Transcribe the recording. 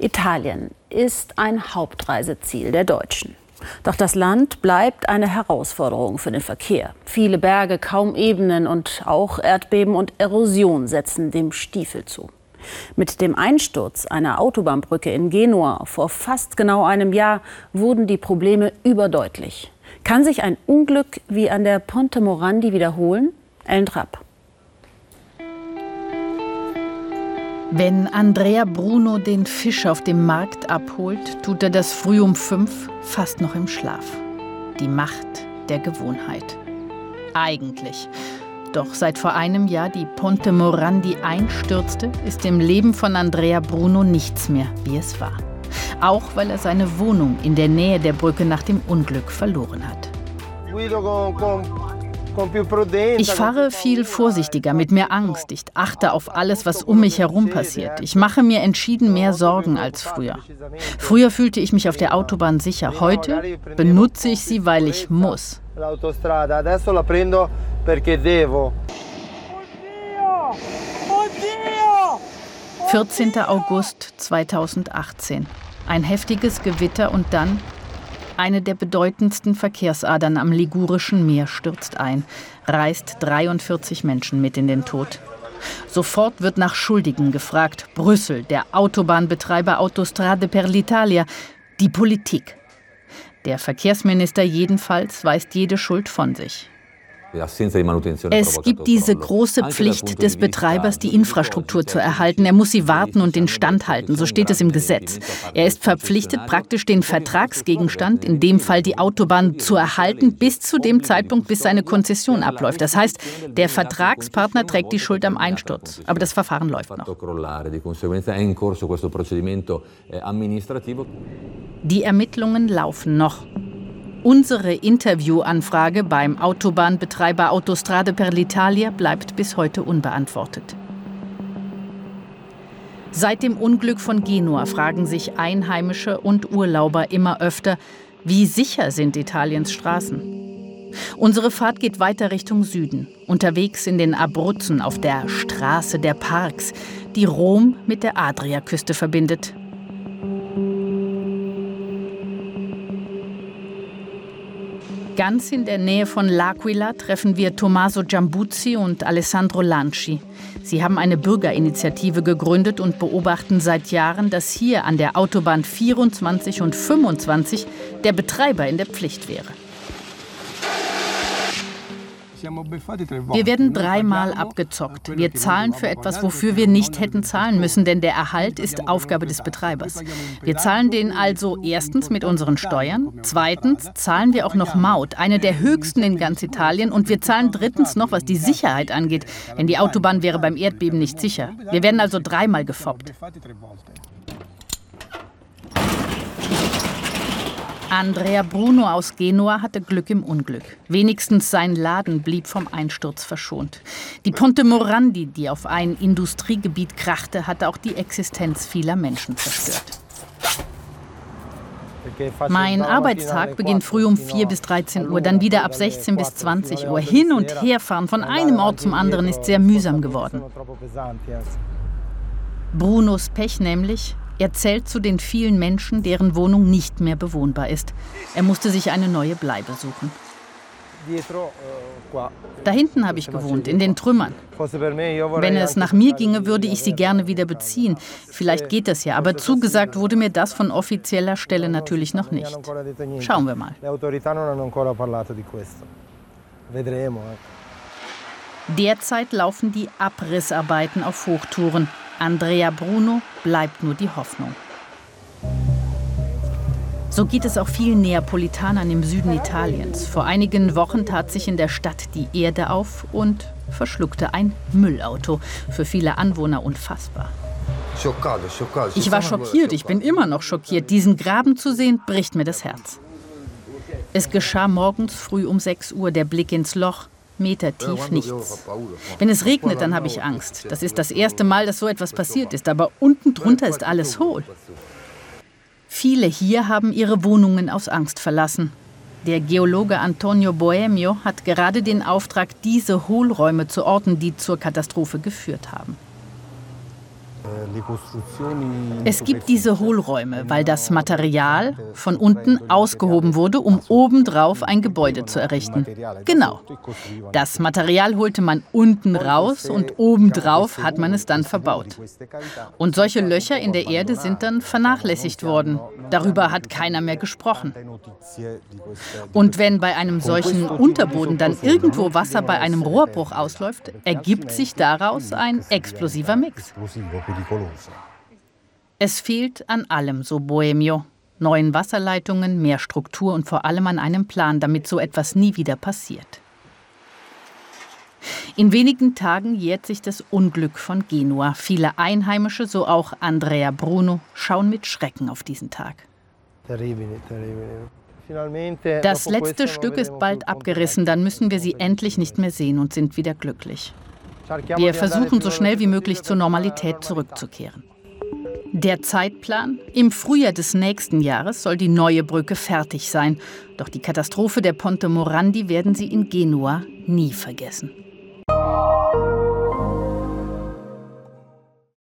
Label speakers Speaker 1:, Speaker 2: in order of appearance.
Speaker 1: Italien ist ein Hauptreiseziel der Deutschen. Doch das Land bleibt eine Herausforderung für den Verkehr. Viele Berge, kaum Ebenen und auch Erdbeben und Erosion setzen dem Stiefel zu. Mit dem Einsturz einer Autobahnbrücke in Genua vor fast genau einem Jahr wurden die Probleme überdeutlich. Kann sich ein Unglück wie an der Ponte Morandi wiederholen? Ellen Trapp.
Speaker 2: Wenn Andrea Bruno den Fisch auf dem Markt abholt, tut er das früh um fünf, fast noch im Schlaf. Die Macht der Gewohnheit. Eigentlich. Doch seit vor einem Jahr die Ponte Morandi einstürzte, ist im Leben von Andrea Bruno nichts mehr, wie es war. Auch weil er seine Wohnung in der Nähe der Brücke nach dem Unglück verloren hat. Ich fahre viel vorsichtiger, mit mehr Angst. Ich achte auf alles, was um mich herum passiert. Ich mache mir entschieden mehr Sorgen als früher. Früher fühlte ich mich auf der Autobahn sicher. Heute benutze ich sie, weil ich muss. 14. August 2018. Ein heftiges Gewitter und dann eine der bedeutendsten Verkehrsadern am Ligurischen Meer stürzt ein, reißt 43 Menschen mit in den Tod. Sofort wird nach Schuldigen gefragt. Brüssel, der Autobahnbetreiber Autostrade per l'Italia, die Politik. Der Verkehrsminister jedenfalls weist jede Schuld von sich. Es gibt diese große Pflicht des Betreibers, die Infrastruktur zu erhalten. Er muss sie warten und den Stand halten, so steht es im Gesetz. Er ist verpflichtet, praktisch den Vertragsgegenstand, in dem Fall die Autobahn, zu erhalten, bis zu dem Zeitpunkt, bis seine Konzession abläuft. Das heißt, der Vertragspartner trägt die Schuld am Einsturz. Aber das Verfahren läuft noch. Die Ermittlungen laufen noch. Unsere Interviewanfrage beim Autobahnbetreiber Autostrade per l'Italia bleibt bis heute unbeantwortet. Seit dem Unglück von Genua fragen sich Einheimische und Urlauber immer öfter, wie sicher sind Italiens Straßen? Unsere Fahrt geht weiter Richtung Süden, unterwegs in den Abruzzen auf der Straße der Parks, die Rom mit der Adriaküste verbindet. Ganz in der Nähe von L'Aquila treffen wir Tommaso Giambuzzi und Alessandro Lanci. Sie haben eine Bürgerinitiative gegründet und beobachten seit Jahren, dass hier an der Autobahn 24 und 25 der Betreiber in der Pflicht wäre. Wir werden dreimal abgezockt. Wir zahlen für etwas, wofür wir nicht hätten zahlen müssen, denn der Erhalt ist Aufgabe des Betreibers. Wir zahlen den also erstens mit unseren Steuern, zweitens zahlen wir auch noch Maut, eine der höchsten in ganz Italien, und wir zahlen drittens noch, was die Sicherheit angeht, denn die Autobahn wäre beim Erdbeben nicht sicher. Wir werden also dreimal gefoppt. Andrea Bruno aus Genua hatte Glück im Unglück. Wenigstens sein Laden blieb vom Einsturz verschont. Die Ponte Morandi, die auf ein Industriegebiet krachte, hatte auch die Existenz vieler Menschen zerstört. Mein Arbeitstag beginnt früh um 4 bis 13 Uhr, dann wieder ab 16 bis 20 Uhr. Hin und herfahren von einem Ort zum anderen ist sehr mühsam geworden. Brunos Pech nämlich, er zählt zu den vielen Menschen, deren Wohnung nicht mehr bewohnbar ist. Er musste sich eine neue Bleibe suchen. Da hinten habe ich gewohnt, in den Trümmern. Wenn es nach mir ginge, würde ich sie gerne wieder beziehen. Vielleicht geht das ja, aber zugesagt wurde mir das von offizieller Stelle natürlich noch nicht. Schauen wir mal. Derzeit laufen die Abrissarbeiten auf Hochtouren. Andrea Bruno bleibt nur die Hoffnung. So geht es auch vielen Neapolitanern im Süden Italiens. Vor einigen Wochen tat sich in der Stadt die Erde auf und verschluckte ein Müllauto. Für viele Anwohner unfassbar. Ich war schockiert, ich bin immer noch schockiert. Diesen Graben zu sehen, bricht mir das Herz. Es geschah morgens früh um 6 Uhr der Blick ins Loch. Meter tief nichts. Wenn es regnet, dann habe ich Angst. Das ist das erste Mal, dass so etwas passiert ist, aber unten drunter ist alles hohl. Viele hier haben ihre Wohnungen aus Angst verlassen. Der Geologe Antonio Boemio hat gerade den Auftrag, diese Hohlräume zu orten, die zur Katastrophe geführt haben. Es gibt diese Hohlräume, weil das Material von unten ausgehoben wurde, um obendrauf ein Gebäude zu errichten. Genau. Das Material holte man unten raus und obendrauf hat man es dann verbaut. Und solche Löcher in der Erde sind dann vernachlässigt worden. Darüber hat keiner mehr gesprochen. Und wenn bei einem solchen Unterboden dann irgendwo Wasser bei einem Rohrbruch ausläuft, ergibt sich daraus ein explosiver Mix. Es fehlt an allem, so Bohemio. Neuen Wasserleitungen, mehr Struktur und vor allem an einem Plan, damit so etwas nie wieder passiert. In wenigen Tagen jährt sich das Unglück von Genua. Viele Einheimische, so auch Andrea Bruno, schauen mit Schrecken auf diesen Tag. Das letzte Stück ist bald abgerissen, dann müssen wir sie endlich nicht mehr sehen und sind wieder glücklich. Wir versuchen so schnell wie möglich zur Normalität zurückzukehren. Der Zeitplan? Im Frühjahr des nächsten Jahres soll die neue Brücke fertig sein. Doch die Katastrophe der Ponte Morandi werden sie in Genua nie vergessen. Música